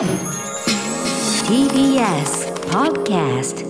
TBS Podcast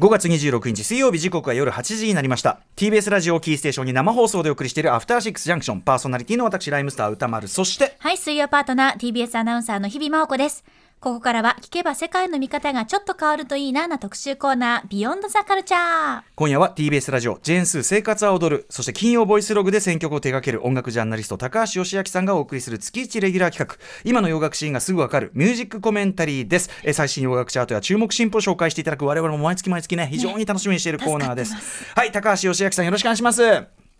5月26日水曜日時刻は夜8時になりました。TBS ラジオをキーステーションに生放送でお送りしているアフターシックスジャンクション。パーソナリティの私ライムスター歌丸。そしてはい、水曜パートナー TBS アナウンサーの日々真央子です。ここからは聞けば世界の見方がちょっと変わるといいなな特集コーナー、ビヨンドザカルチャー。今夜は TBS ラジオジェーンスー生活は踊るそして金曜ボイスログで選曲を手掛ける音楽ジャーナリスト高橋義明さんがお送りする月1レギュラー企画。今の洋楽シーンがすぐわかるミュージックコメンタリーです。えー最新洋楽チャートや注目進歩を紹介していただく我々も毎月毎月ね非常に楽しみにしているコーナーです,、はい高橋義明さんよろしくお願いします。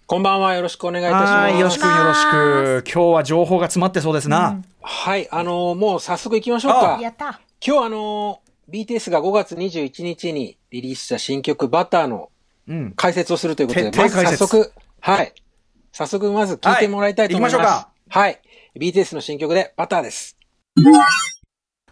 こんばんは。よろしくお願いいたします。はいよろしくよろしく。今日は情報が詰まってそうですな、はい。あのーもう早速行きましょうか。やった。今日あのー BTS が5月21日にリリースした新曲バターのうん解説をするということで、まず徹底解説早速、はい。早速まず聞いてもらいたいと思います。はい行きましょうはい。BTS の新曲でバターです。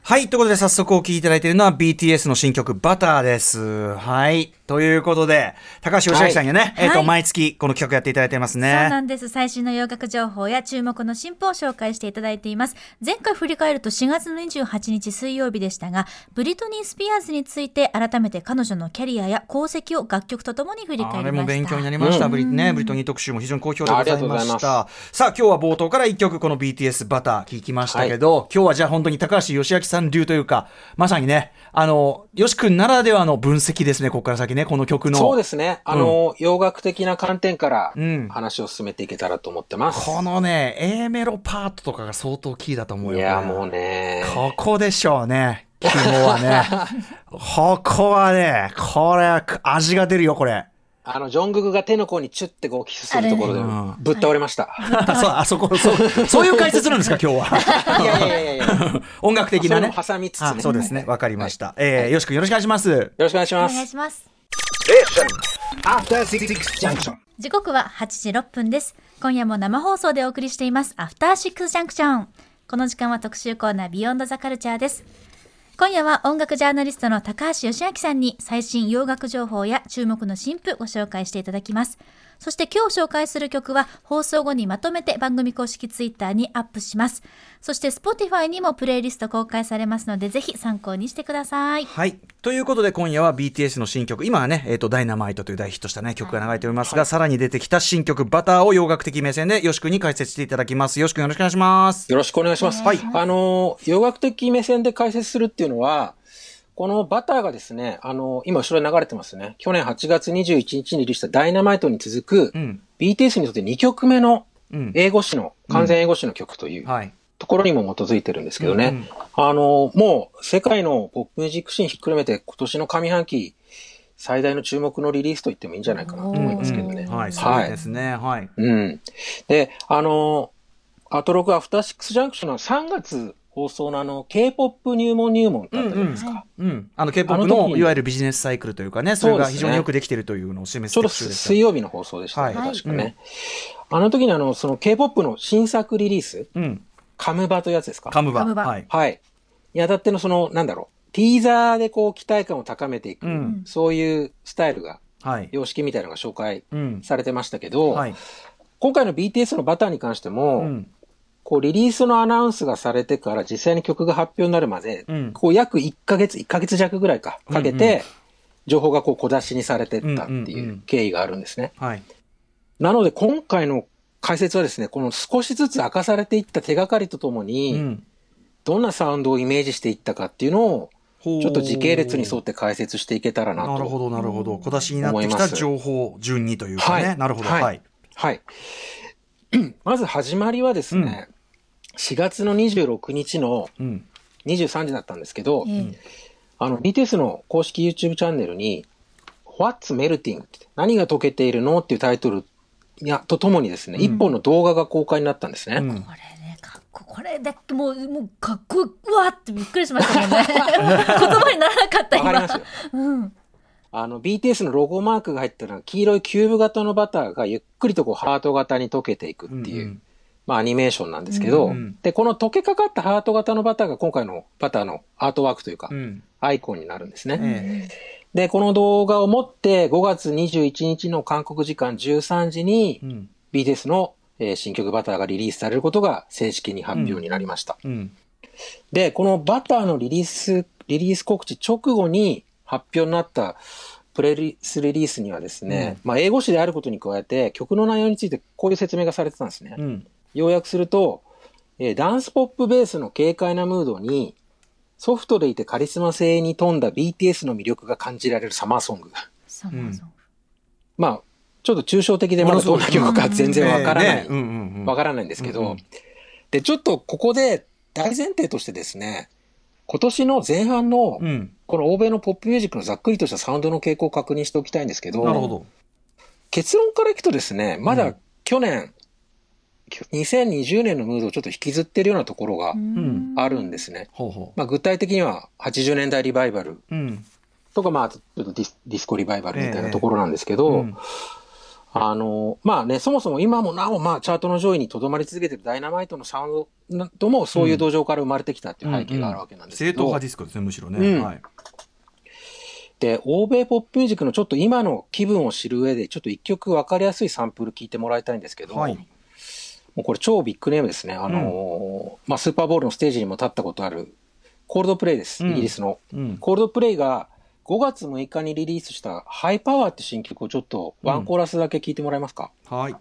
はい。ということで、早速お聴きいただいているのは BTS の新曲、バターです。はい。ということで、高橋義明さんにはね、えっ、と、はい毎月この企画やっていただいてますそうね。なんです。最新の洋楽情報や注目の進歩を紹介していただいています。前回振り返ると4月の28日水曜日でしたが、ブリトニー・スピアーズについて改めて彼女のキャリアや功績を楽曲とともに振り返りました。あれも勉強になりました。うんブリね、ブリトニー特集も非常に好評でございました。さあ、今日は冒頭から一曲この BTS バター聞きましたけど、今日はじゃあ本当に高橋義明さん流というか、まさにね、あの、よし君ならではの分析ですね、ここから先ね、この曲の。そうですね。あのー洋楽的な観点からうん話を進めていけたらと思ってます。このね、A メロパートとかが相当キーだと思うよ。いや、もうね。ここでしょうね。肝はね。ここはね、これ、味が出るよ、これ。あの、ジョングクが手の甲にチュッてこうキスするところでぶっ倒れました。あそう、あそこ、そう、そういう解説なんですか、今日は。いやいやいやいや。音楽的なね。挟みつつねあそうですね。わかりました。はいえー、よし君よろしくお願いします。よろしくお願いしおます。願いします。After Six Junction. 時刻は8時6分です。今夜も生放送でお送りしています、アフターシックスジャンクション。この時間は特集コーナー、ビヨンドザカルチャーです。今夜は音楽ジャーナリストの高橋義明さんに最新洋楽情報や注目の新譜ご紹介していただきます。そして今日紹介する曲は放送後にまとめて番組公式ツイッターにアップします。そして Spotify にもプレイリスト公開されますのでぜひ参考にしてください。はい。ということで今夜は BTS の新曲、今はね、えっ、と、ダイナマイトという大ヒットしたね、曲が流れておりますが、さらに出てきた新曲、バターを洋楽的目線で、よし君に解説していただきます。よし君よろしくお願いします。よろしくお願いします。はいあの、洋楽的目線で解説するっていうのは、このバターがですね、あの、今後ろに流れてますね。去年8月21日にリリースしたダイナマイトに続く、うん。BTS にとって2曲目のうん。英語詞の、完全英語詞の曲というはい。ところにも基づいてるんですけどね。うんうんあの、もう世界のポップミュージックシーンひっくるめて今年の上半期最大の注目のリリースと言ってもいいんじゃないかなと思いますけどね。うんはい、そうですね。はい。うん。で、あの、アトロクアフターシックスジャンクションの3月放送のあの、K-POP 入門入門ってあったじゃないですか。うん。あの、K-POP あのの、時にいわゆるビジネスサイクルというかね、それが非常によくできてるというのを示すちょうど水曜日の放送でしたね、はい確かね。あの時にあの、その K-POP の新作リリース、うん。カムバというやつですか？カムバ。カムバはい。はい。にあたってのその、なんだろう、ティーザーでこう期待感を高めていく、うんそういうスタイルが、はい。様式みたいなのが紹介うん。されてましたけど、はい。今回の BTS のバターに関しても、うん。こうリリースのアナウンスがされてから実際に曲が発表になるまで、うんこう約1ヶ月、1ヶ月弱ぐらいか、かけうんうて、情報がこう小出しにされてったってうんうんいううん経緯があるんですね。はい。なので今回の解説はですね、この少しずつ明かされていった手がかりとともに、うん。どんなサウンドをイメージしていったかっていうのを、ちちょっと時系列に沿って解説していけたらなと。なるほど、なるほど。小出しになってきた情報順にというかね。はいなるほど。はいはい。はい。まず始まりはですね、4月の26日のうん。23時だったんですけど、ええあの、BTS の公式 YouTube チャンネルに、What's Melting? って何が溶けているのっていうタイトルやとともにですね、一、本の動画が公開になったんですね。うんこれね、かっこ、これだけもう、もう、かっこいい、うわーってびっくりしましたもんね。言葉にならなかった、今。わかりますよ。うん。あの、BTS のロゴマークが入ったのは黄色いキューブ型のバターがゆっくりとこうハート型に溶けていくっていう、うんまあアニメーションなんですけど、うんで、この溶けかかったハート型のバターが今回のバターのアートワークというか、うん。アイコンになるんですね。えで、この動画をもって5月21日の韓国時間13時にえ。うん。BTS のえー新曲バターがリリースされることが正式に発表になりました。うんで、このバターのリリース、リリース告知直後に発表になったプレスリリースにはですね、まあ英語詞であることに加えて曲の内容についてこういう説明がされてたんですね。うん要約すると、えーダンスポップベースの軽快なムードに、ソフトでいてカリスマ性に富んだ BTS の魅力が感じられるサマーソング。サマーソング。まあ、ちょっと抽象的でまだどんな曲か全然わからない。わからないんですけど、で、ちょっとここで大前提としてですね、今年の前半のうん。この欧米のポップミュージックのざっくりとしたサウンドの傾向を確認しておきたいんですけど、なるほど。結論からいくとですね、まだうん。去年、2020年のムードをちょっと引きずってるようなところがん。あるんですね。ほうほまあ、具体的には80年代リバイバルううん。とか、まあ、ちょっとディスディスコリバイバルみたいなところなんですけど、うん。あの、まあね、そもそも今もなお、まあ、チャートの上位に留まり続けてるダイナマイトのサウンドなども、そういう土壌から生まれてきたっていう背景があるわけなんですけど、正統派ディスコですねむしろね、うん。はい。で、欧米ポップミュージックのちょっと今の気分を知る上で、ちょっと一曲分かりやすいサンプル聞いてもらいたいんですけど、はいもうこれ超ビッグネームですね。あのーまあ、スーパーボールのステージにも立ったことある、コールドプレイです。うんイギリスの。うんコールドプレイが5月6日にリリースしたハイヤーパワーって新曲をちょっとワンコーラスだけ聞いてもらえますか、はい。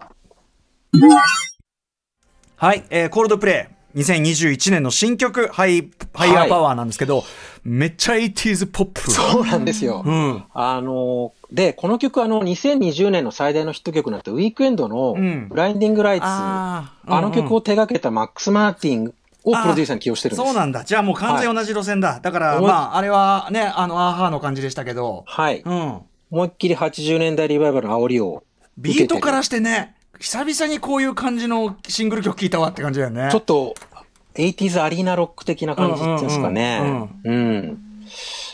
はい、えーコールドプレイ。2021年の新曲、ハイ、ハイヤーパワーなんですけど、めっちゃ 80s ポップ。そうなんですよ。うん。あのーで、この曲あの、2020年の最大のヒット曲になったウィークエンドのうんブラインディングライツ、ああーの曲を手掛けたマックス・マーティンをプロデューサーに起用してるんです。そうなんだ。じゃあもう完全同じ路線だ。だから、まあ、あれはね、あの、アーハーの感じでしたけど、はい。うん。思いっきり80年代リバイバルの煽りをビートからしてね、久々にこういう感じのシングル曲聴いたわって感じだよね。ちょっと、80s アリーナロック的な感じっていうんですかね。うんうん。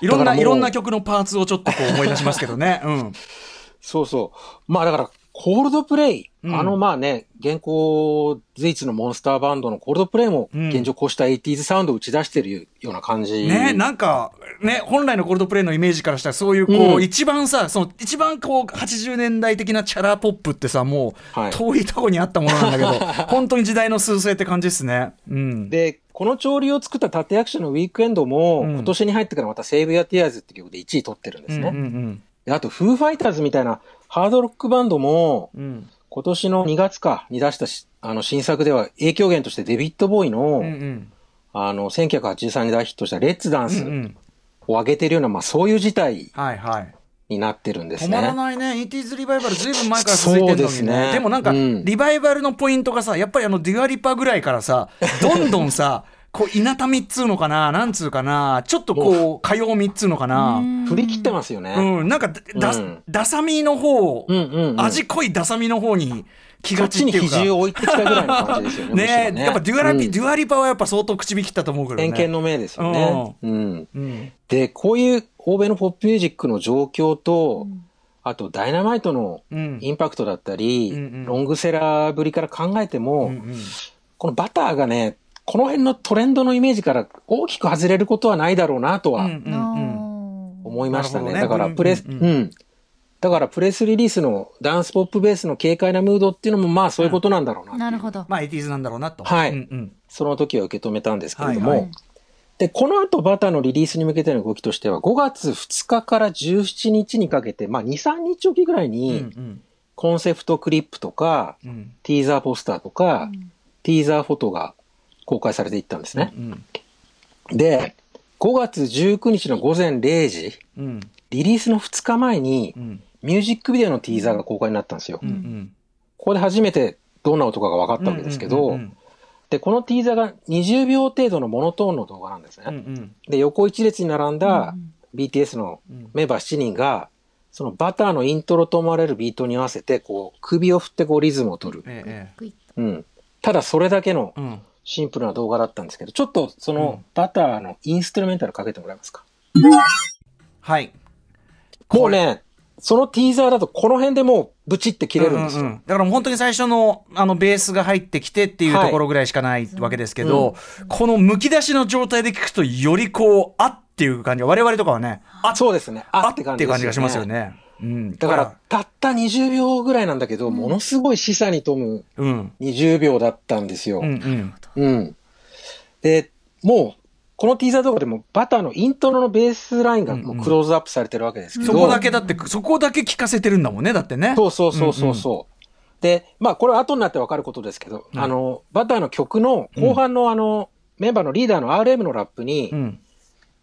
いろんな、いろんな曲のパーツをちょっとこう思い出しますけどね。うん。そうそう。まあだから、コールドプレイ、うんあのまあね、現行随一のモンスターバンドのコールドプレイもうん現状こうした 80s サウンドを打ち出してるような感じ。ね、なんか、ね、本来のコールドプレイのイメージからしたら、そういう、こう、うん一番さ、その、一番こう、80年代的なチャラポップってさ、もう、はい遠いとこにあったものなんだけど、本当に時代の趨勢って感じですね。うん。で、この潮流を作った立役者のウィークエンドも、うん今年に入ってからまた Save Your Tears って曲で1位取ってるんですね。うんうんであと、フーファイターズみたいなハードロックバンドも、うん。うん。今年の2月かに出したしあの新作では影響源としてデビッド・ボーイの、うんうん。あの、1983年に大ヒットしたレッツダンス。を上げてるような、まあそういう事態はいはい。になってるんです止まらね。ないね。80s リバイバルずいぶん前から続いてるのにね。ですねもなんか、うんリバイバルのポイントがさ、やっぱりあの、デュアリパぐらいからさ、どんどんさ、こう、いなたみっつうのかな、なんつうかな、ちょっとこう、歌謡みっつうのかな？振り切ってますよね。うん、なんかだ、だうんダサみの方、うんうんうん味濃いダサみの方に気がちっていうか。比重を置いてきたぐらいの感じですよね。むしろねやっぱデュアリパ、うんデュアリパはやっぱ相当口火切ったと思うけどね。偏見の目ですよね。うん。うん。で、こういう欧米のポップミュージックの状況と、あとダイナマイトのうん。インパクトだったり、うんうんロングセラーぶりから考えても、うんうんこのバターがね、この辺のトレンドのイメージから大きく外れることはないだろうなとはうんうんうん。思いましたね。だからプレス、うんうん、うん。だからプレスリリースのダンスポップベースの軽快なムードっていうのもまあそういうことなんだろうななるほど。まあ、80s なんだろうなと。はい。うんうん。その時は受け止めたんですけれども、はいはい。で、この後バターのリリースに向けての動きとしては、5月2日から17日にかけて、まあ2、3日おきぐらいうんに、うん。コンセプトクリップとか、うん。ティーザーポスターとか、ティーザーフォトが公開されていったんですね。うんで、5月19日の午前0時、うん。リリースの2日前にう、ん。ミュージックビデオのティーザーが公開になったんですよ。うんうん。ここで初めてどんな音かが分かったわけですけど、で、このティーザーが20秒程度のモノトーンの動画なんですね。うんうん。で、横一列に並んだ BTS のうん。メンバー7人が、そのバターのイントロと思われるビートに合わせて、こう、首を振ってこうリズムを取る。ええ。うん。ただそれだけのシンプルな動画だったんですけど、ちょっとそのバターのインストゥルメンタルかけてもらえますか？はい。もうね、そのティーザーだとこの辺でもうブチって切れるんですよ。うううだからもう本当に最初のあのベースが入ってきてっていうところぐらいしかないわけですけど、このむき出しの状態で聞くとよりこうあっていう感じが我々とかはねあそうですね。ああっていう感じがしますよ。ね。うん、だから、たった20秒ぐらいなんだけど、ものすごい示唆に富むうん、20秒だったんですよ。うん、うん、うん。で、もう、このティーザー動画でもバターのイントロのベースラインがもうクローズアップされてるわけですけど。そこだけだって、そこだけ聞かせてるんだもんね、だってね。そうそうそうそうそう。で、まあこれは後になってわかることですけど、あの、バターの曲の後半のあの、メンバーのリーダーの RM のラップに、うん、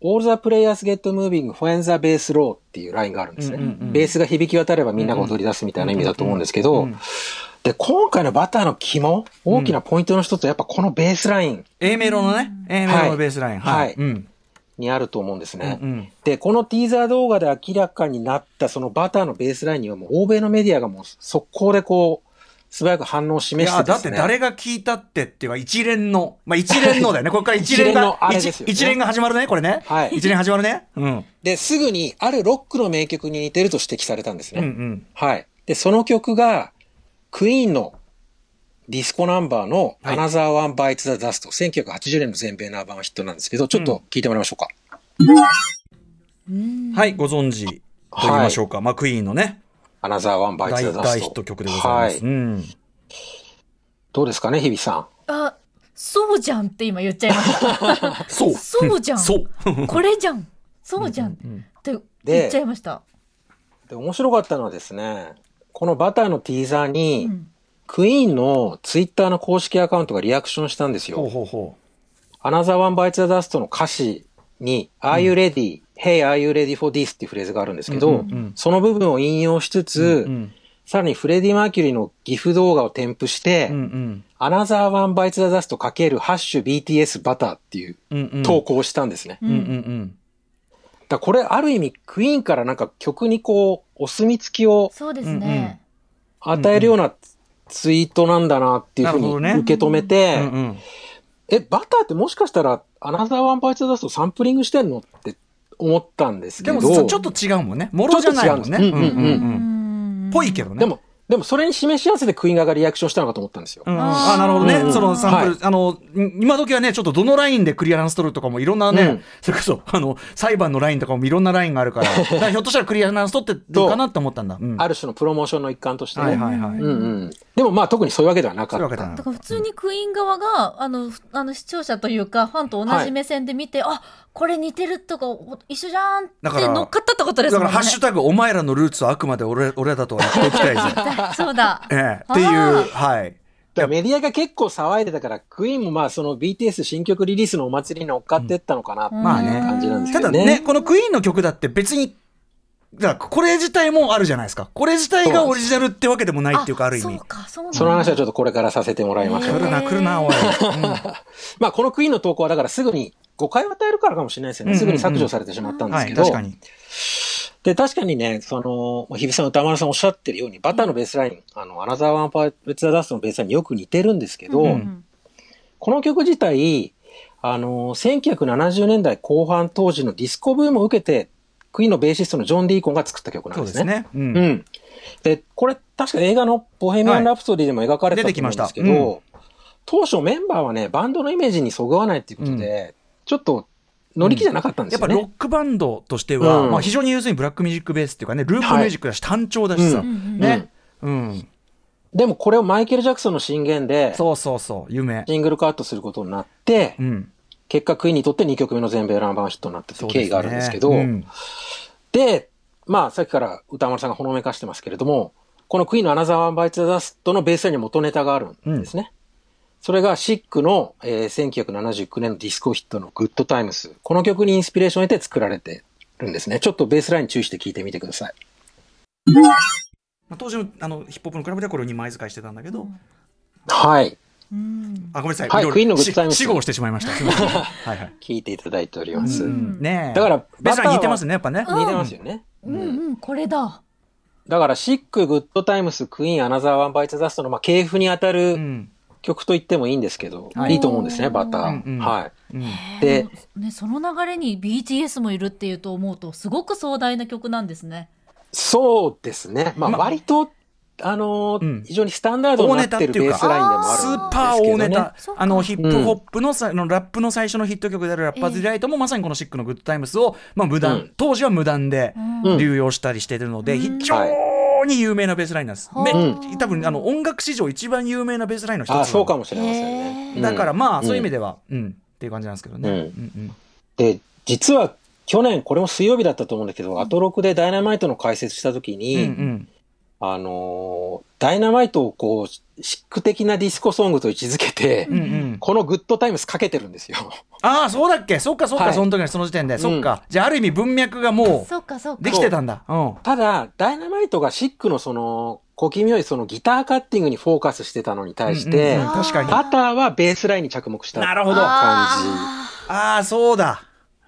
All the players get moving when the bass low っていうラインがあるんですね。うんうんうんベースが響き渡ればみんなが踊り出すみたいな意味だと思うんですけど、で、今回のバターの肝、大きなポイントの一つはやっぱこのベースライン A メロのね、A メロのベースライン。はい。はいうん。にあると思うんですね。うんうんで、このティーザー動画で明らかになったそのバターのベースラインにはもう欧米のメディアがもう速攻でこう、素早く反応をい示してや、だっ。て誰が聞いたってっていうか、一連の、まあ一連のだよね。ここから一連が、一あれですよね一連が始まるね、これね。はい一連始まるね。うん。で、すぐにあるロックの名曲に似てると指摘されたんですうんうね。ん。はい。で、その曲が、クイーンのディスコナンバーのはい Another One Bites the Dust、1980年の全米ナンバーワンヒットなんですけど、ちょっと聞いてもらいましょうか。はい、ご存知と言いましょうか。まあクイーンのね、Another One Bites 大 the Dust。大ヒット曲でございます。はい。うん。どうですかね、日比さん？あ、そうじゃんって今言っちゃいました。そう。そうじゃん。そう。これじゃん。そうじゃんって言っちゃいました。で、面白かったのはですね、このバターのティーザーに、うんクイーンのツイッターの公式アカウントがリアクションしたんですほうよ。ほうほ Another One Bites the Dust の歌詞に、Are you ready?、Hey, are you ready for this? っていうフレーズがあるんですけど、うんうんうんその部分を引用しつつ、う。うん。さらにフレディ・マーキュリーのギフ動画を添付して、うんうん。Another One Bites the Dust かけるハッシュ BTS バターっていう。投稿をしたんですね。うんうんうん。だこれある意味クイーンからなんか曲にこうお墨付きをそうですね。与えるようなツイートなんだなっていうふうに受け止めて、うんうん。え、バターってもしかしたらアナザーワンバイツダストサンプリングしてんのって思ったんですけど。でもさちょっと違うもんね。もろじゃないもんね。うんうんうんぽいけどね。でも、でもそれに示し合わせてクイーン側がリアクションしたのかと思ったんですよ。うんうんあなるほどね、うんそのサンプル、はいあのん今時はねちょっとどのラインでクリアランス取るとかもいろんなね、うんそれこそあの裁判のラインとかもいろんなラインがあるから だからひょっとしたらクリアランス取ってるかなって思ったんだ、うんある種のプロモーションの一環としてね。はいはいはい、うんうん。でもまあ特にそういうわけではなかった。だから普通にクイーン側があのふあの視聴者というかファンと同じ目線で見て、あこれ似てるとかお一緒じゃんってだから乗っかったってことですだもんね。からハッシュタグお前らのルーツはあくまで俺俺だとは言っておきたいぜ、そうだ。ええ、っていうあはいメディアが結構騒いでたから、クイーンもまあその BTS 新曲リリースのお祭りに乗っかってったのかなっていうまあね感じなんですたけどね。だねこのクイーンの曲だって別にだからこれ自体もあるじゃないですか。これ自体がオリジナルってわけでもないっていうかある意味。そうか、そうその話はちょっとこれからさせてもらいましょう。来るな来るなおい、うん。まあこのクイーンの投稿はだからすぐに誤解を与えるからかもしれないですよね。すぐに削除されてしまったんではいすけど。確かに。で、確かにね、その、まあ日比さん、歌丸さんおっしゃってるように、バターのベースライン、あの、アナザーワンパーツダダストのベースラインによく似てるんですけど、うんこの曲自体、あの、1970年代後半当時のディスコブームを受けて、クイーンのベーシストのジョン・ディーコンが作った曲なんでね。そうですすね、うん。うん。で、これ確か映画のボヘミアン・ラプソディでも描かれてたと思うんですけど、出てきました。当初メンバーはね、バンドのイメージにそぐわないっていうことで、ちょっと乗り気じゃなかったんですよね。やっぱロックバンドとしては、うん。まあ、非常に要するにブラックミュージックベースっていうかねループミュージックだし単調だしさ、うん。うんね、うん。でもこれをマイケル・ジャクソンの進言で、そうそうそう。夢。シングルカットすることになって、うん結果クイーンにとって2曲目の全米ナンバーヒットになったという経緯があるんですけど、ですねで、まあさっきから宇多丸さんがほのめかしてますけれども、このクイーンのアナザーワンバイツダストのベースラインに元ネタがあるんですね。それがシックの、えー1979年のディスコヒットのグッドタイムス。この曲にインスピレーションを得て作られてるんですね。ちょっとベースライン注意して聞いてみてください。まあ、当時のあのヒップホップのクラブではこれを2枚使いしてたんだけど、はい。うんあごめんなさい、はいクイーンのグッドしタイムス死後してしまいました はいはい、聞いていただいております。うんねえだからベースライン似てますね。ねやっぱね、似てますよね。うんうん、これだ。だから、シック、グッドタイムス、クイーン、アナザーワンバイツダストの、まあ、系譜に当たうるん曲と言ってもいいんですけど、はいいいと思うんですね、バター。はい。うんでね、その流れに BTS もいるっていうと思うとすごく壮大な曲なんですね。そうですね。まあ、ま割とあのーうん。非常にスタンダードになってるベースラインでもあスるんですけど、ね。ーパー大ネタ、あのヒップホップのさ、あのラップの最初のヒット曲であるラッパーズ・ディライトもまさにこのシックのグッドタイムスを、まあ、無断、うん。当時は無断でうん。流用したりしているので、うん。非常に有名なベースラインなんです。多分あの音楽史上一番有名なベースラインの一つあそうかももしれませんね。だからまあ、そういう意味で。では、うん、っていう感じなんですけどね。うん。うんで、実は去年、これも水曜日だったと思うんだけど、アトロクでダイナマイトの解説したときうんに、うんうんあのーダイナマイトをこう、シック的なディスコソングと位置づけて、うんうんこのグッドタイムスかけてるんですよ。ああ、そうだっけ？そっかそっか、はいその時のその時点で。そっか。じゃあ、ある意味文脈がもそうかそうかうできてたんだ。うん。ただ、ダイナマイトがシックのその、小気味良いそのギターカッティングにフォーカスしてたのに対して、うんうんうん確かに。バターはベースラインに着目したなるほど。感あああ、そうだ。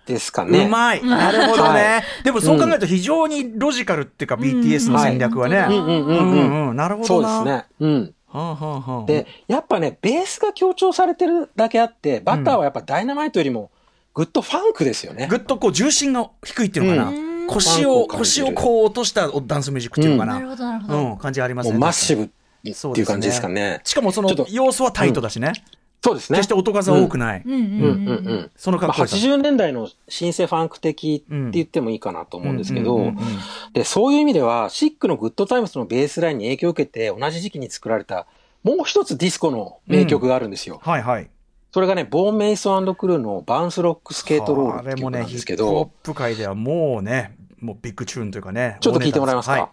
じですかね。うまい。なるほどはね。でもそう考えると非常にロジカルっていうか BTS の戦略はね。はいうんうんうんうんうん。うんうん。なるほどな。そうですね。うん。はあはあはあ。で、やっぱね、ベースが強調されてるだけあって、バターはやっぱダイナマイトよりもグッドファンクですよね。ぐっとこう重心が低いっていうのかうな。ん腰を、腰をこう落としたダンスミュージックっていうのかな。なるほどなるほど、うん、感じありますね。もうマッシブってそういう感じですかね。しかもそのちょっと要素はタイトだしね。そうですね。決して音数は多くない。うんうんうんうんうん。まあ、その格好さ。80年代のシンセファンク的って言ってもいいかなと思うんですけど、うんうんうんうんで、そういう意味では、シックのグッドタイムスのベースラインに影響を受けて、同じ時期に作られた、もう一つディスコの名曲があるんですよ。はいはい。それがね、ボーン・メイソンクルーのバウンス・ロック・スケート・ロールあれもね、っていう曲なんヒですけど、ップホップ界ではもうね、もうビッグチューンというかね。ちょっと聞いてもらえますか？は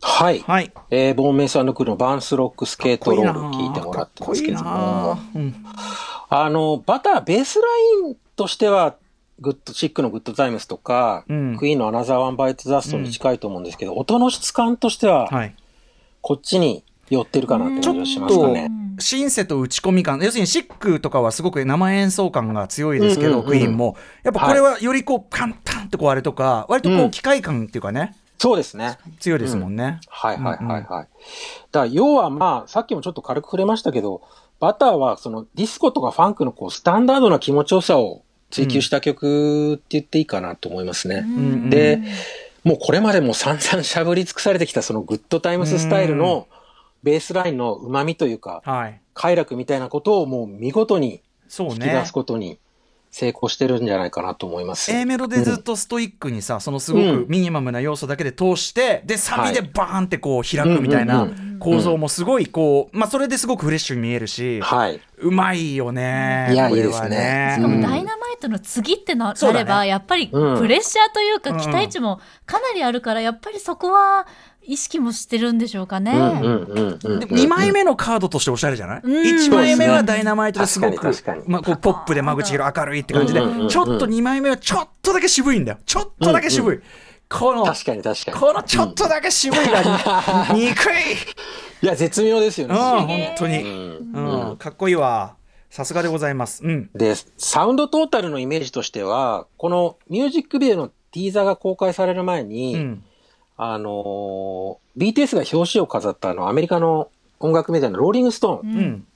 はい。い。はい。えー、ボーン・メイソンクルーのバウンス・ロック・スケート・ロール聞いてもらってますけどかっこいいあの、バター、ベースラインとしては、グッド、シックのグッドタイムスとか、うんクイーンのアナザーワンバイトザストに近いと思うんですけど、音の質感としては、はい。こっちに寄ってるかなって感じがしますちょっとかね。シンセと打ち込み感、要するにシックとかはすごく生演奏感が強いですけど、うんうんうんクイーンも。やっぱこれはよりこう、カンタンってこうあれとか、割とこううん機械感っていうかね、そうですね。強いですもんね。はいはいはいはい。だから要はまあ、さっきもちょっと軽く触れましたけど、バターはそのディスコとかファンクのこうスタンダードな気持ちよさを追求した曲って言っていいかなと思いますね。んで、もうこれまでも散々しゃぶり尽くされてきたそのグッドタイムススタイルのベースラインの旨味というか、はい。快楽みたいなことをもう見事に引き出す。ことに成功してるんじゃないかなと思います。A メロでずっとストイックにさ、そのすごくミニマムな要素だけで通して、で、サビでバーンってこう開くみたいなうん。うん構造もすごいこう、まあそれですごくフレッシュに見えるし、はい。うまいよね。いやこれはいいですね。しかうん。もダイナマイトの次ってな,、ればやっぱりうんプレッシャーというかうん。期待値もかなりあるからやっぱりそこは意識もしてるんでしょうかね。うんうんうんうん。で2枚目のカードとしておしゃれじゃない、うん ?1 枚目はダイナマイトですごくまあ、こうポップで間口広明るいって感じで、うんうんうんちょっと2枚目はちょっとだけ渋いんだよ。ちょっとだけ渋い。この、確かに確かに。このちょっとだけ渋いが、に憎い。いや、絶妙ですようん、ね。本当に。うんうん、かっこいいわ。さすがでございます。うん。で、サウンドトータルのイメージとしては、このミュージックビデオのティーザーが公開される前に、うん。あのー BTS が表紙を飾ったあのアメリカの音楽メディアのローリングストーン、うん。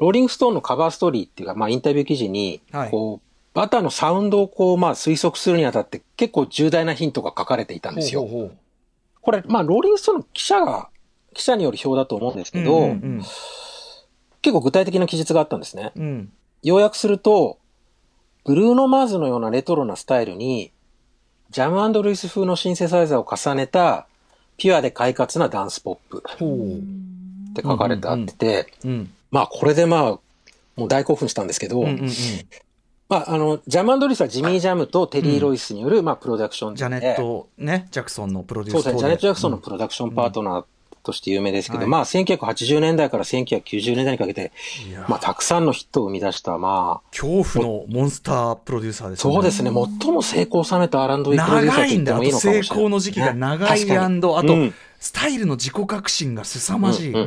ローリングストーンのカバーストーリーっていうか、まあインタビュー記事に、はいこう、バターのサウンドをこう、まあ推測するにあたって結構重大なヒントが書かれていたんですよ。ほうほうこれ、まあローリングストーンの記者が、記者による表だと思うんですけど、うんうん結構具体的な記述があったんですね。うん。うん。要約すると、ブルーノ・マーズのようなレトロなスタイルに、ジャムルイス風のシンセサイザーを重ねた、ピュアで快活なダンスポップ。って書かれてあってて、うん。まあこれでまあ、もう大興奮したんですけど。まああの、ジャムルイスはジミー・ジャムとテリー・ロイスによる、まあプロダクションジャネット、ね、ジャクソンのプロデュースそうですね、ジャネット・ジャクソンのうんプロダクションパートナーとして有名ですけど、はい。まあ1980年代から1990年代にかけて、まあたくさんのヒットを生み出した、まあ、恐怖のモンスタープロデューサーですね。そうですね、最も成功を収めた R&B プロデューサー言ってもいいのかもしれない。功の時期が長いね。あと、うん。スタイルの自己革新が凄まじい。は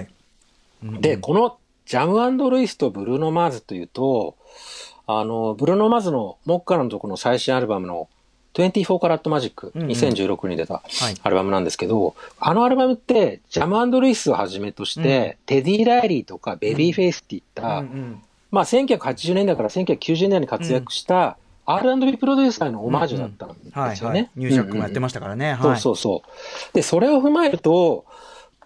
い。うんで、このジャムルイスとブルーノ・マーズというと、あの、ブルーノ・マーズのモッカラのとこの最新アルバムの24カラットマジック、うんうん2016年に出たはいアルバムなんですけど、あのアルバムって、ジャムルイスをはじめとして、テディ・ライリーとかベビーフェイスっていった、うんうんまあ1980年代から1990年代に活躍した R&B プロデューサーへのオマージュだったんはいはいですよね。。ニュージャックもやってましたからね。そうはい。そうそう。で、それを踏まえると、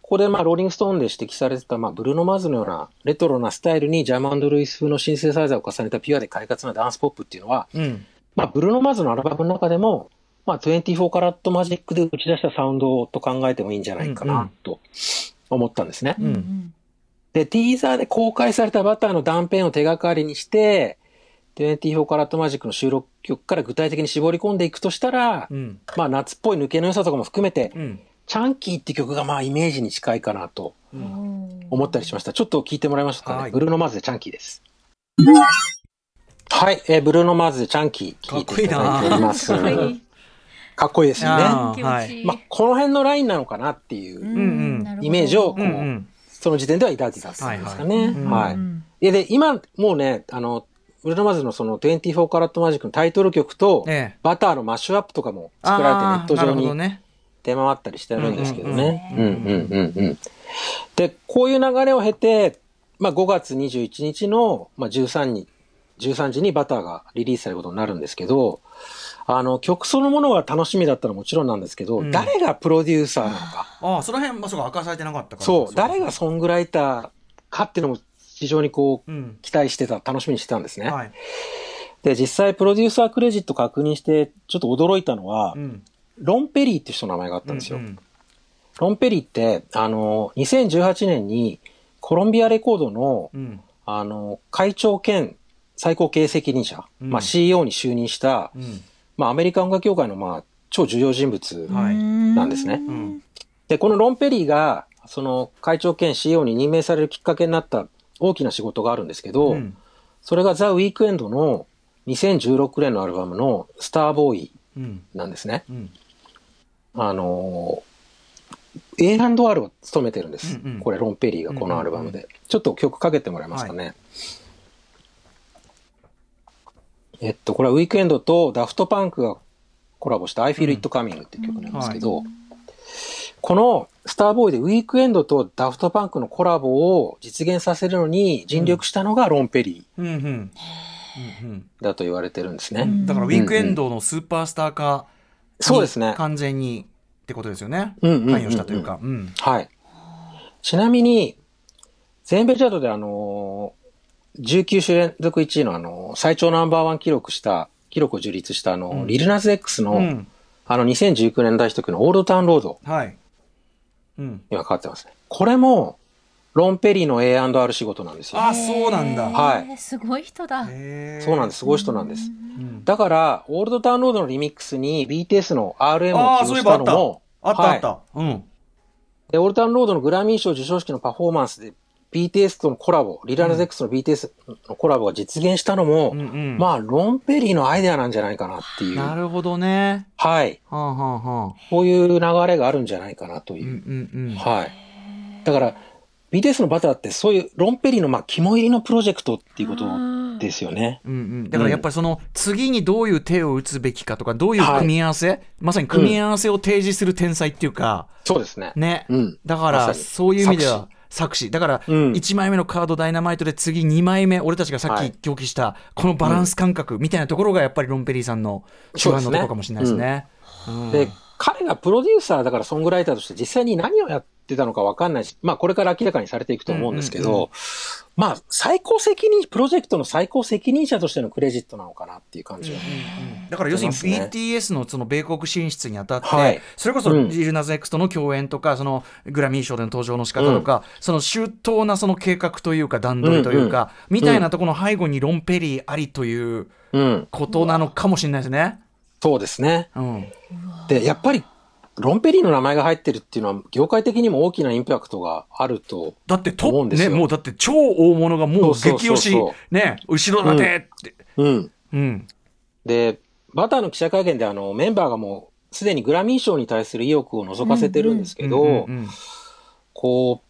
ここでまあ、ローリングストーンで指摘されてた、まあ、ブルーノ・マーズのようなレトロなスタイルにジャムルイス風のシンセサイザーを重ねたピュアで快活なダンスポップっていうのは、うん。まあ、ブルーノ・マーズのアルバムの中でも、まあ、24カラットマジックで打ち出したサウンドと考えてもいいんじゃないかな、と思ったんですね。うんうんで、ティーザーで公開されたバターの断片を手がかりにして、24カラットマジックの収録曲から具体的に絞り込んでいくとしたら、うん。まあ夏っぽい抜けの良さとかも含めて、うん。チャンキーって曲がまあイメージに近いかなとうん思ったりしました。ちょっと聞いてもらいましょうかね。はいブルーノ・マーズでチャンキーです。はい、えーブルーノ・マーズでチャンキー聞いていただいております。かっこいいかっこいいですよね。あー気持ちいい。まあ、この辺のラインなのかなっていうイメージをこう、うんうん。その時点では抱いてたんですかね。はいはい。はいうんでで、今、もうね、あの、ブルーノ・マーズのその24カラットマジックのタイトル曲と、ええ。バターのマッシュアップとかも作られてネット上に。出回ったりしてるんですけどね。ううんんうんうんうん。で、こういう流れを経て、まあ5月21日の、まあ、13日、13時にバターがリリースされることになるんですけど、あの、曲そのものが楽しみだったのはもちろんなんですけど、うん誰がプロデューサーなのか。ああ、その辺、まあ、そうか、明かされてなかったから。そう、誰がソングライターかっていうのも非常にこう、うん。期待してた、楽しみにしてたんですね。はい。で、実際プロデューサークレジット確認して、ちょっと驚いたのは、うん。ロン・ペリーって人の名前があったんですよ。うんロン・ペリーって、あの、2018年にコロンビアレコードの、うん。あの、会長兼最高経営責任者、うんまあ CEO に就任した、うん。まあアメリカ音楽協会のまあ超重要人物はいなんですね。うん。で、このロン・ペリーが、その会長兼 CEO に任命されるきっかけになった大きな仕事があるんですけど、うん。そそれがザ・ウィークエンドの2016年のアルバムのスターボーイうん。なんですね。うん。あのー、A&R を務めてるんです。うんうんこれ、ロン・ペリーがこのアルバムで。ちょっと曲かけてもらえますかね。えっと、これはウィークエンドとダフトパンクがコラボした I Feel It Coming っていう曲なんですけど、このスターボーイでウィークエンドとダフトパンクのコラボを実現させるのに尽力したのがロン・ペリうん。うん。うん。ーだと言われてるんですね。だから、ウィークエンドのスーパースター化にそうですね完全にってことですよね。関与したというか。うん。はい。ちなみに、全米チャートであのー19週連続1位のあのー最長ナンバーワン記録した、記録を樹立したあのーうんリルナズ X の、うん。あの2019年大ヒット曲のオールドタウンロード、はい。うん。今かかってますね。これも、ロン・ペリーの A&R 仕事なんですよ。あ、そうなんだ。はいすごい人だ。へーそうなんです。すごい人なんです。うんだから、オールドタウンロードのリミックスに BTS の RM を起用し。たのも、あったあった。うん。で、オールタウンロードのグラミー賞授賞式のパフォーマンスで BTS とのコラボ、リラナズ X の BTS のコラボが実現したのも、うんうん。まあ、ロン・ペリーのアイデアなんじゃないかなっていう。なるほどね。はい。はあはあはあ。こういう流れがあるんじゃないかなとうんいう。うんうん。はい。だから、BTS のバターってそういうロン・ペリーのまあ肝入りのプロジェクトっていうことですよね。うんうん、だからやっぱりその次にどういう手を打つべきかとかどういう組み合わせ、まさに組み合わせを提示する天才っていうか、そうですね。ね、うんだからそういう意味では作詞。だからうん。1枚目のカードダイナマイトで次2枚目俺たちがさっはい。き表記したこのバランス感覚みたいなところがやっぱりロンペリーさんの手腕のところかもしれないですね。うん。で、彼がプロデューサーだからソングライターとして実際に何をやってたのかわかんないし、まあこれから明らかにされていくと思うんですけど、うんうんうまあ最高責任、プロジェクトの最高責任者としてのクレジットなのかなっていう感じは。だから要するに BTS のその米国進出にあたって、はい。それこそうん。リルナズ X との共演とか、そのグラミー賞での登場の仕方とか、その周到なその計画というか段取りというか、みたいなところの背後にロン・ペリーありといううん。ことなのかもしれないですね。そうですね。うん。で、やっぱり、ロンペリーの名前が入ってるっていうのは、業界的にも大きなインパクトがあると。だってトップね、思うんですよもうだって超大物がもう激推しね、後ろ盾って。うん。うん。で、バターの記者会見であの、メンバーがもう、すでにグラミー賞に対する意欲を覗かせてるんですけど、うんうんうんこう、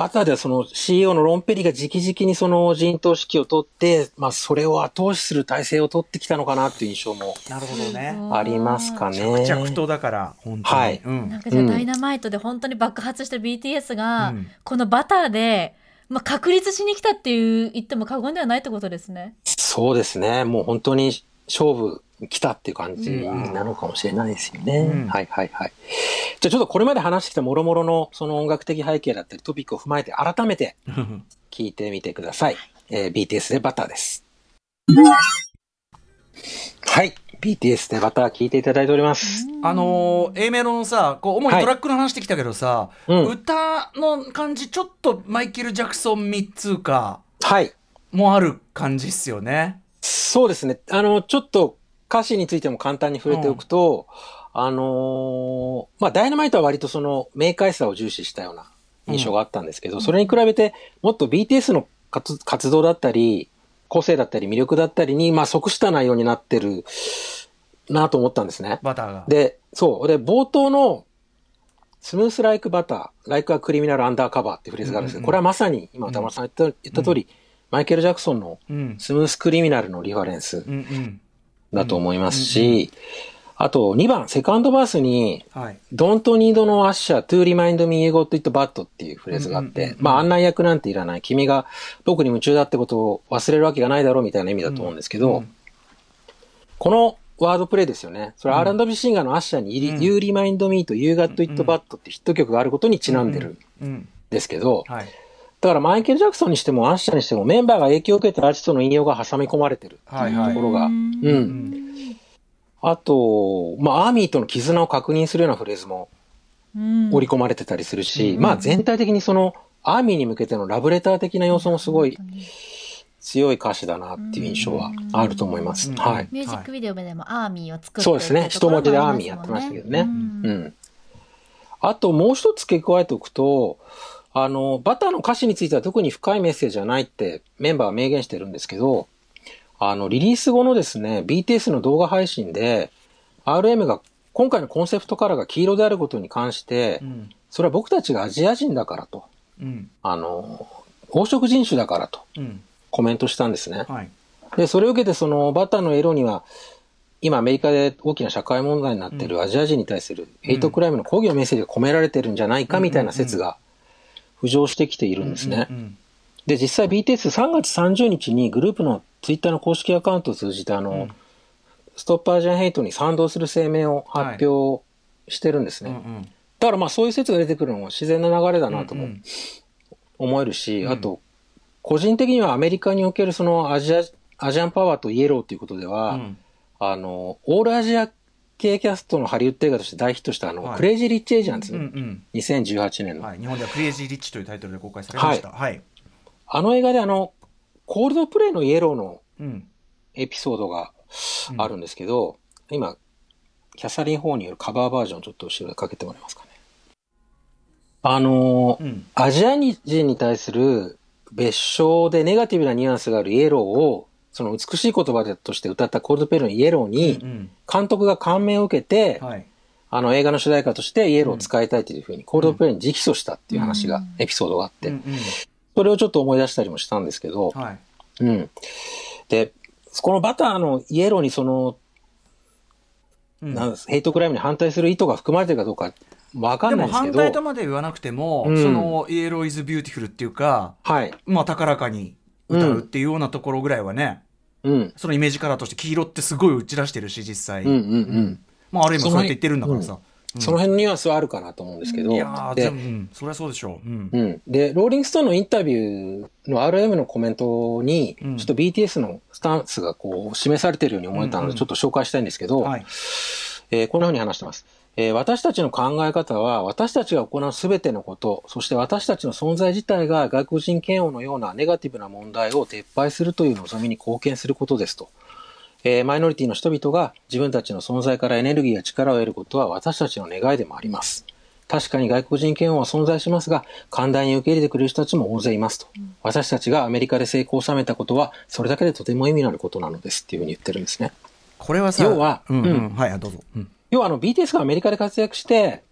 バターではその CEO のロンペリーが直々にその人頭指揮を取って、まあそれを後押しする体制を取ってきたのかなっていう印象もなるほどね。ありますかね。着々とだから、本当に。はいうんなんかじゃあダイナマイトで本当に爆発した BTS が、うんこのバターで、まあ、確立しに来たっていう言っても過言ではないってことですね。そうですね。もう本当に勝負来たっていう感じなのかもしれないですよね。うんはいはいはい。じゃあちょっとこれまで話してきた諸々のその音楽的背景だったりトピックを踏まえて改めて 聞いてみてください。えー BTS でバターです。はい。BTS でバター聞いていただいております。あのー A メロのさこう主にはいトラックの話してきたけどさ、うん歌の感じちょっとマイケル・ジャクソン3つうかはい。もある感じっすよね。そうですね。あの、ちょっと歌詞についても簡単に触れておくと、あのーまあ、ダイナマイトは割とその明快さを重視したような印象があったんですけど、それに比べてもっと BTS の活活動だったり、個性だったり魅力だったりに、まあ、即した内容になってるなと思ったんですね。バターが。で、そう。で、冒頭の、スムースライクバター、ライクアクリミナルアンダーカバーってフレーズがあるんですけど、うんうんこれはまさに今歌丸さん言った言った通り、マイケル・ジャクソンのうん。スムースクリミナルのリファレンス。うんうんだと思いますし、あと2番、セカンドバースに、はい。Don't need no usher to remind me you got it bad っていうフレーズがあっうんうんうんう、んてまあ案内役なんていらない。君が僕に夢中だってことを忘れるわけがないだろうみたいな意味だと思うんですけど、うんこのワードプレイですよね。それ R&B シンガーのアッシャーに、うん You remind me と You got it bad ってヒット曲があることにちなんでるんうん。ですけど、はい。だからマイケル・ジャクソンにしてもアッシャーにしてもメンバーが影響を受けたアーティストの引用が挟み込まれてる。はいはい。ところが、うん。うん。うんあと、まあ、アーミーとの絆を確認するようなフレーズもうん。織り込まれてたりするし、うん。まあ全体的にその、アーミーに向けてのラブレター的な要素もすごい強い歌詞だなっていう印象はあると思います。うん。はい。ミュージックビデオでもアーミーを作ってそうですね。一文字でりアーミーやってましたけどね。うん。うん。あともう一つ付け加えておくと、あの、バターの歌詞については特に深いメッセージはないってメンバーは明言してるんですけど、あの、リリース後のですね、BTS の動画配信で、RM が今回のコンセプトカラーが黄色であることに関してう、ん。それは僕たちがアジア人だからと、うん。あの、黄色人種だからとうん。コメントしたんですね。はい。で、それを受けてそのバターの色には、今アメリカで大きな社会問題になっているアジア人に対するヘイトクライムの抗議のメッセージが込められてるんじゃないかみたいな説が浮上してきているんですね。う。んで、実際 BTS3 月30日にグループのツイッターの公式アカウントを通じてあの、うん。ストップアジアンヘイトに賛同する声明を発表してるんですね。うんうん。だからまあそういう説が出てくるのも自然な流れだなともうん思えるし、うん。あと、個人的にはアメリカにおけるそのアジア、アジアンパワーとイエローということでは、うん。あの、オールアジア系キャストのハリウッド映画として大ヒットしたあの、はい Crazy Rich Asians、うんうん2018年の、はい、日本ではクレイジー・リッチというタイトルで公開されました。はい。あの映画であの、コールドプレイのイエローのうん。エピソードがあるんですけど、今、キャサリン・ホーによるカバーバージョンをちょっと後ろでかけてもらえますかね。あのーうん。アジア人に対する別称でネガティブなニュアンスがあるイエローを、その美しい言葉でとして歌ったコールドプレイのイエローに、うん監督が感銘を受けて、はい。あの映画の主題歌としてイエローを使いたいというふうにコールドプレイに直訴したっていう話が、エピソードがあって、うんうんそれをちょっと思い出したりもしたんですけど、はい。うん。で、このバターのイエローにその、うんなんですヘイトクライムに反対する意図が含まれてるかどうかわかんないんですけど、反対とまで言わなくても、うんその Yellow is beautiful っていうか、はい。まあ高らかに歌うっていうようなところぐらいはね、うん。そのイメージカラーとして黄色ってすごい打ち出してるし実際、うんうんうん。まあある意味そうやって言ってるんだからさ、その辺のニュアンスはあるかなと思うんですけど、いやーでうん、そりゃそうでしょう、うん。うん。で、ローリングストーンのインタビューの RM のコメントに、うん。ちょっと BTS のスタンスがこう示されているように思えたので、うんうん。ちょっと紹介したいんですけど、はい。えーこんな風に話してます。えー私たちの考え方は、私たちが行うすべてのこと、そして私たちの存在自体が外国人嫌悪のようなネガティブな問題を撤廃するという望みに貢献することですと。えーマイノリティの人々が自分たちの存在からエネルギーや力を得ることは私たちの願いでもあります。確かに外国人嫌悪は存在しますが、寛大に受け入れてくれる人たちも大勢いますと。私たちがアメリカで成功を収めたことは、それだけでとても意味のあることなのですっていうふうに言ってるんですね。これはさ要はうんうんうんはいどうぞ、うん要はあの BTS がアメリカで活躍して、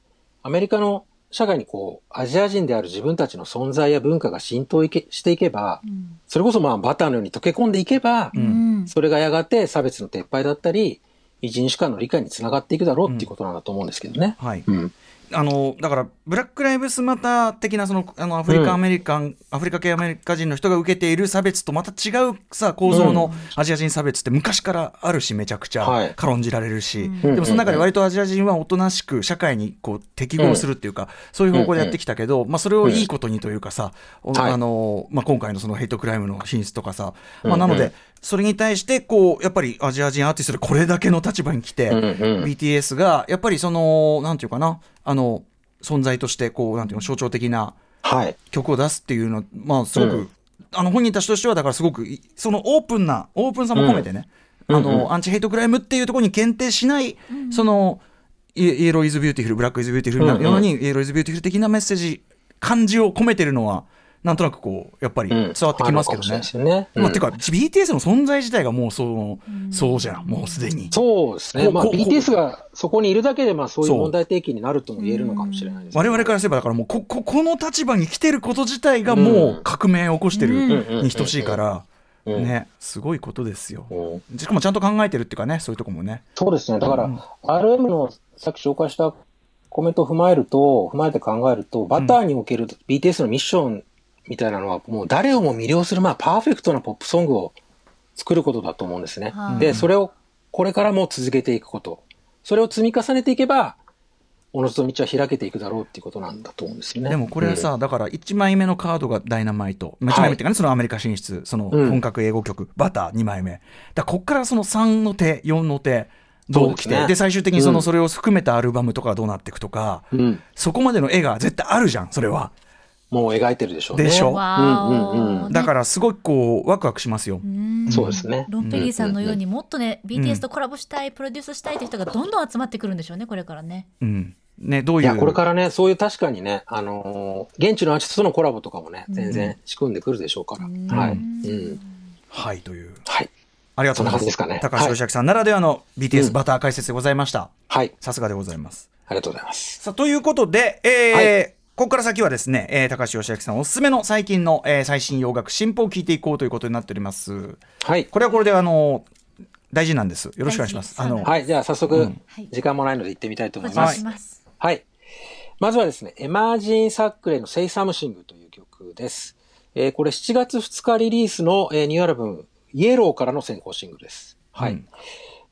アメリカの社会にこう、アジア人である自分たちの存在や文化が浸透いけしていけば、うんそれこそまあバターのように溶け込んでいけば、うんそれがやがて差別の撤廃だったり、一人種間の理解につながっていくだろうっていうことなんだと思うんですけどね。はいうん。あのだからブラック・ライブスマター的なそのあのアフリカアメリカン、アフリカ系アメリカ人の人が受けている差別とまた違うさ構造のアジア人差別って昔からあるしめちゃくちゃはい。軽んじられるし、ん。でもその中で割とアジア人はおとなしく社会にこう適合するっていうか、そういう方向でやってきたけど、まあ、それをいいことにというかさ、あのまあ、今回のそのヘイトクライムの進出とかさ、まあ、うん。うんなのでそれに対してこうやっぱりアジア人アーティストでこれだけの立場に来て、うんうん。BTS がやっぱりそのなんていうかなあの存在としてこうなんていうの象徴的なはい。曲を出すっていうのはまあすごく、うん。あの本人たちとしてはだからすごくいそのオープンなオープンさも込めてね、あのうん。うんうん。アンチヘイトクライムっていうところに限定しない、そのイ Yellow is beautiful black is beautiful なうんうん。ように、 Yellow is beautiful 的なメッセージ漢字を込めてるのはなんとなくこうやっぱり伝わってきますけどね。あるのかもしれないですよね。まあ、うんてか BTS の存在自体がもうそう,、そうじゃんもうすでに。そうですね。まあ、BTS がそこにいるだけで、まあ、そういう問題提起になるとも言えるのかもしれないですね。我々からすればだからもうこここの立場に来てること自体がもう革命を起こしてるうんに等しいから、うんねすごいことですよ。うんしかもちゃんと考えてるっていうかねそういうとこもね。そうですね。だから、RM のさっき紹介したコメントを踏まえると、踏まえて考えると、バターにおける BTS のミッションみたいなのは、もう誰をも魅了する、まあ、パーフェクトなポップソングを作ることだと思うんですね。はいで、それをこれからも続けていくこと。それを積み重ねていけば、おのずと道は開けていくだろうっていうことなんだと思うんですよね。でもこれはさ、だから1枚目のカードがダイナマイト、まあ、1はい枚目っていうかね、そのアメリカ進出、そのうん本格英語曲、バター2枚目。だこっからその3の手、4の手、どう来て、でね最終的にそのうんそれを含めたアルバムとかがどうなっていくとか、うん。うんそこまでの絵が絶対あるじゃん、それは。もう描いてるでしょうね。でしょ？うんうんうんだからすごいこう、ワクワクしますよ。うんそうですね。ロンペリーさんのようにもっとね、ん BTS とコラボしたい、プロデュースしたいという人がどんどん集まってくるんでしょうね、これからね。うん。ね、どういう？いや、これからね、そういう確かにね、あのー現地のアーティストとのコラボとかもね、全然仕組んでくるでしょうから。うんはい。うん。はい、という。はい。ありがとうございます。高橋義明さんならではのう BTS んバター解説でございました。はい。さすがでございます。ありがとうございます。さあ、ということで、えーはいここから先はですね、えー高橋義明さんおすすめの最近の、えー最新洋楽新報を聞いていこうということになっております。はい。これはこれで、あの、大事なんです。よろしくお願いします。あの、はい。じゃあ、早速、うんはい時間もないので行ってみたいとお思います。願いします。はい。まずはですね、エマージン・サックレイの Say Something という曲です。えーこれ7月2日リリースの、えーニューアルバム、イエローからの先行シングルです。はい。うん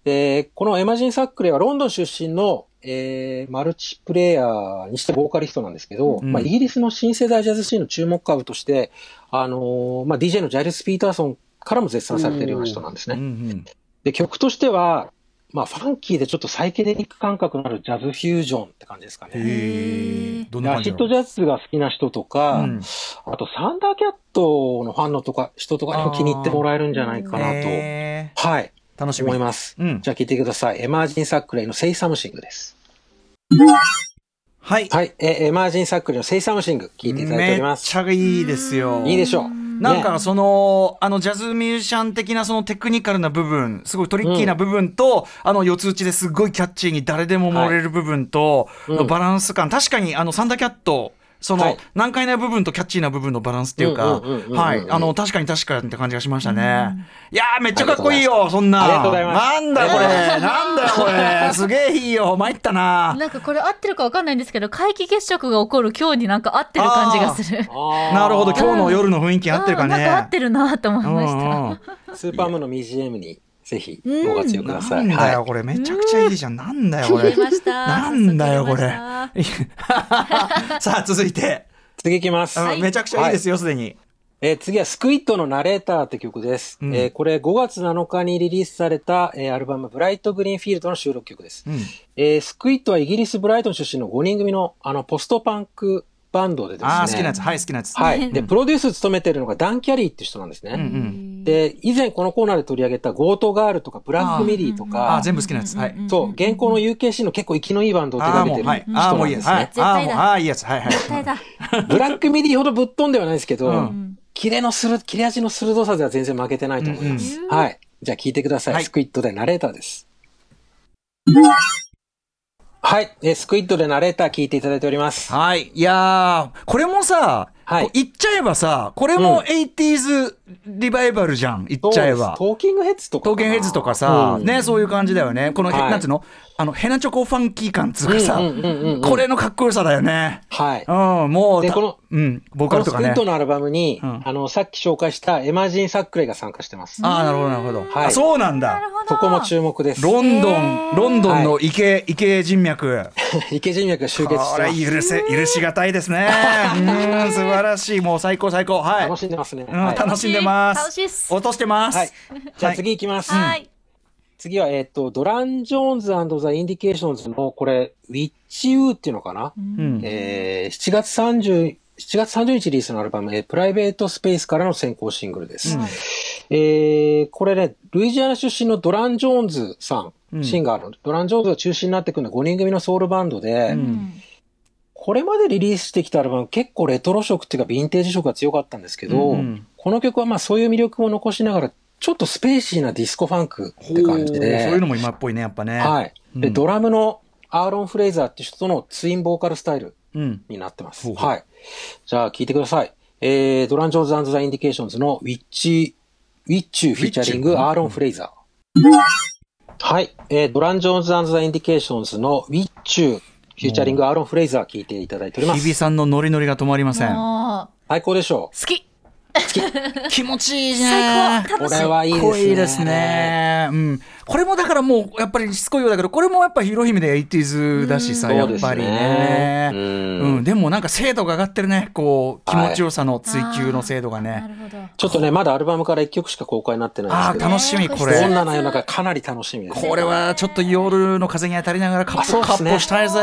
で、このエマ・ジーン・サックレイはロンドン出身の、えーマルチプレイヤーにしてボーカリストなんですけど、うんまあ、イギリスの新世代ジャズシーンの注目株として、あのーまあ、DJ のジャイルス・ピーターソンからも絶賛されているような人なんですね。うんうんで、曲としては、まあ、ファンキーでちょっとサイケデリック感覚のあるジャズフュージョンって感じですかね。アシッドジャズが好きな人とか、うんあとサンダーキャットのファンのとか人とかにも気に入ってもらえるんじゃないかなと、へはい、ー楽しみ。思います。うんじゃあ聞いてください。エマージン・サックレイの Say Something です。はい。はい、えエマージン・サックレイの Say Something 聞いていただいております。めっちゃいいですよ。いいでしょう。なんかねその、あのジャズミュージシャン的なそのテクニカルな部分、すごいトリッキーな部分と、あの四つ打ちですごいキャッチーに誰でも盛れる部分と、うんのバランス感、確かにあのサンダーキャット、その、はい難解な部分とキャッチーな部分のバランスっていうか、はい、あの、確かに確かにって感じがしましたね。いやー、めっちゃかっこいいよ、そんな。ありがとうございますなんだこれ、なんだよこれ、すげえいいよ、参ったな。なんかこれ合ってるかわかんないんですけど、皆既月食が起こる今日になんか合ってる感じがする。なるほど、今日の夜の雰囲気合ってるかね。うんなんか合ってるなと思いました。スーパームーンの BGM にぜひご活用くださ。ないんだよ、はこれ、めちゃくちゃいいじゃん。なんだよ、これ入れ。ました。なんだよ、これ。さあ、続いて。い、次いきます。あめちゃくちゃいいですよ、すでに。えー次はスクイッドのナレーターって曲です。うんえーこれ5月7日にリリースされた、えーアルバムブライトグリーンフィールドの収録曲です。うんえースクイッドはイギリス・ブライトン出身の5人組のあのポストパンクバンドでですね。ああ、好きなやつ。はい、好きなやつ。はい。で、プロデュース務めてるのがダン・キャリーって人なんですね。うんうん。で、以前このコーナーで取り上げたゴートガールとかブラックミディとあかあ、、全部好きなやつ。はい。そう、現行の UKC の結構生きのいいバンドを手ああ、掛けてるもう、はい。人ああ、もういいやつ。はいなんですね。。ああ、いいやつ。はい、はい。絶対だ。ブラックミディほどぶっ飛んではないですけど、うん切れのする、切れ味の鋭さでは全然負けてないと思います。はい。じゃあ聞いてください。はいスクイットでナレーターです。はい。えースクイットでナレーター聞いていただいております。はい。いやー、これもさ、はい言っちゃえばさ、これも 80s リバイバルじゃん、言っちゃえば。トーキングヘッズとかかな。刀剣ヘッズとかさ、うんね、そういう感じだよね。この、へはいなんつうの？あの、ヘナチョコファンキー感つうかさ、これのかっこよさだよね。はい。うん、もう、たでこのうん、ボーカルとかねこのスクン。トのアルバムに、うんあの、さっき紹介したエマジン・サックレイが参加してます。ああ、なるほど、なるほど。はいあそうなんだ。そこも注目です。ロンドン、ロンドンの池、池人脈。池人脈が集結しこれてます。許せ、許しがたいですね。うん、素晴らしい。もう最高最高。はい。楽しんでますね。うん、はい楽しんでます。楽しいっす落としてます。はい。じゃあ次行きます。はい。次は、えっ、と、ドラン・ジョーンズザ・インディケーションズの、これ、ウィッチ・ウーっていうのかな、うん。えー、7月30、7月30日リリースのアルバム、えープライベート・スペースからの先行シングルです。えー、これね、ルイジアナ出身のドラン・ジョーンズさん、うんシンガーの、ドラン・ジョーンズが中心になってくるのは5人組のソウルバンドで、うんこれまでリリースしてきたアルバム結構レトロ色っていうかヴィンテージ色が強かったんですけど、うんうんこの曲はまあそういう魅力も残しながら、ちょっとスペーシーなディスコファンクって感じで、そういうのも今っぽいね、やっぱね。はい。で、うんドラムのアーロン・フレイザーって人とのツインボーカルスタイルうん。になってます。ほうほうはい。じゃあ聞いてください。えー、ドラン・ジョーンズザ・インディケーションズのウィッチ、ウィッチューフィーチャリングアーロン・フレイザー。はい。えー、ドラン・ジョーンズザ・インディケーションズのウィッチューフィーチャリングアーロン・フレイザー聞いていただいております。日比さんのノリノリが止まりません。も最高でしょう、好き 気持ちいいじ最ゃん。高楽しいこれはいいですねこいいですね。うん。これもだからもう、やっぱりしつこいようだけど、これもやっぱヒロ姫で 80s だしさ、うんやっぱりね。そうねううんん。でもなんか精度が上がってるね。こう、気持ちよさの追求の精度がなね。るほど。ちょっとね、まだアルバムから1曲しか公開になってないんですああ、けど、楽しみ、こねれ。どんな内容なのかかなり楽しみです。これはちょっと夜の風に当たりながらカッポ、カッポしたいぜ。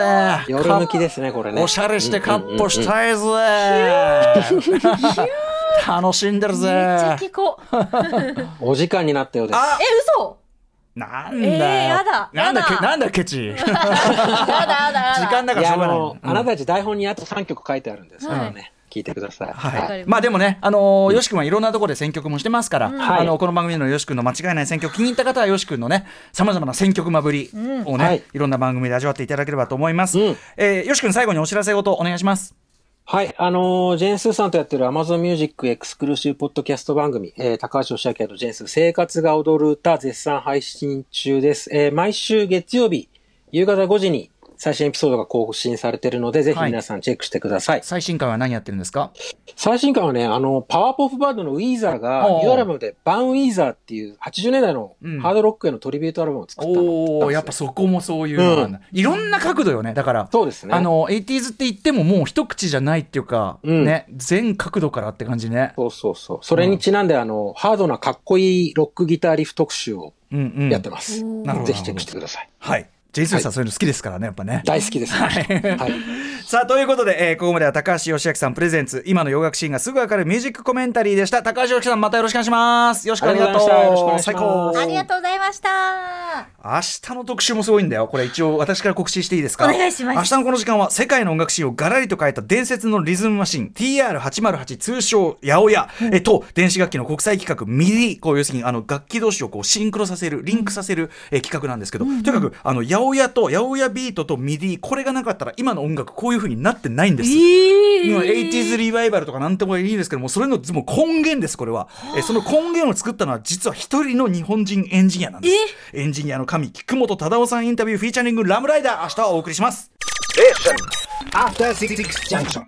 夜向きですね、これね。おしゃれしてカッポしたいぜ。楽しんでるめっちゃぜ。聞こう。お時間になったようです。あえ、嘘なんだよ。えーやだなんだなんだケチ。やだやだやだ。時間だからしょうがないあの、。うんあなたたち台本にあと3曲書いてあるんですからはいね。聞いてください。はい、まあでもね、あのーよし君はいろんなところで選曲もしてますから、はいあのこの番組のよし君の間違いない選曲気に入った方はよし君のねさまざまな選曲まぶりをね、はいい、ろんな番組で味わっていただければと思います、うんえーよし君最後にお知らせごとお願いしますはい。あのージェンスーさんとやってる Amazon Music エクスクルーシブポッドキャスト番組、えー高橋義明とジェンスー生活が踊る歌絶賛配信中です。えー毎週月曜日、夕方5時に最新エピソードが更新されているので、ぜひ皆さんチェックしてください。最新回は何やってるんですか？最新刊はね、あの、パワーポップバンドのウィーザーが、ニューアルバムでバンウィーザーっていう80年代のうん。ハードロックへのトリビュートアルバムを作ったの。おおやっぱそこもそういうのがあるんだ、いろんな角度よね。だからそうですね。あの 80s って言ってももう一口じゃないっていうか、うん。ね全角度からって感じね。そうそうそう。それにちなんで、あの、ハードなかっこいいロックギターリフ特集をうんうん。やってます。うん。なるほど。ぜひチェックしてください。はいジェイソンさん、そういうの好きですからねやっぱね。大好きです。はい。さあということで、えーここまでは高橋義明さんプレゼンツ今の洋楽シーンがすぐわかるミュージックコメンタリーでした。高橋義明さんまたよろしくお願いします。よろしくありがとううございました。よろしくお願いします最高。ありがとうございました。明日の特集もすごいんだよ。これ一応私から告知していいですか？お願いします。明日のこの時間は世界の音楽シーンをガラリと変えた伝説のリズムマシン TR808 通称八百屋、えと電子楽器の国際規格 MIDI こう要するにあの楽器同士をこうシンクロさせるリンクさせる、え規格なんですけど、とにかくあの八百屋と八百屋ビートと MIDI これがなかったら今の音楽こういう風になってないんです。今 80s リバイバルとかなんともいいですけどもそれのもう根源ですこれは、えその根源を作ったのは実は一人の日本人エンジニアなんですエンジニアの神菊本忠夫さんインタビューフィーチャリングラムライダー明日はお送りします Station. After Six Junction.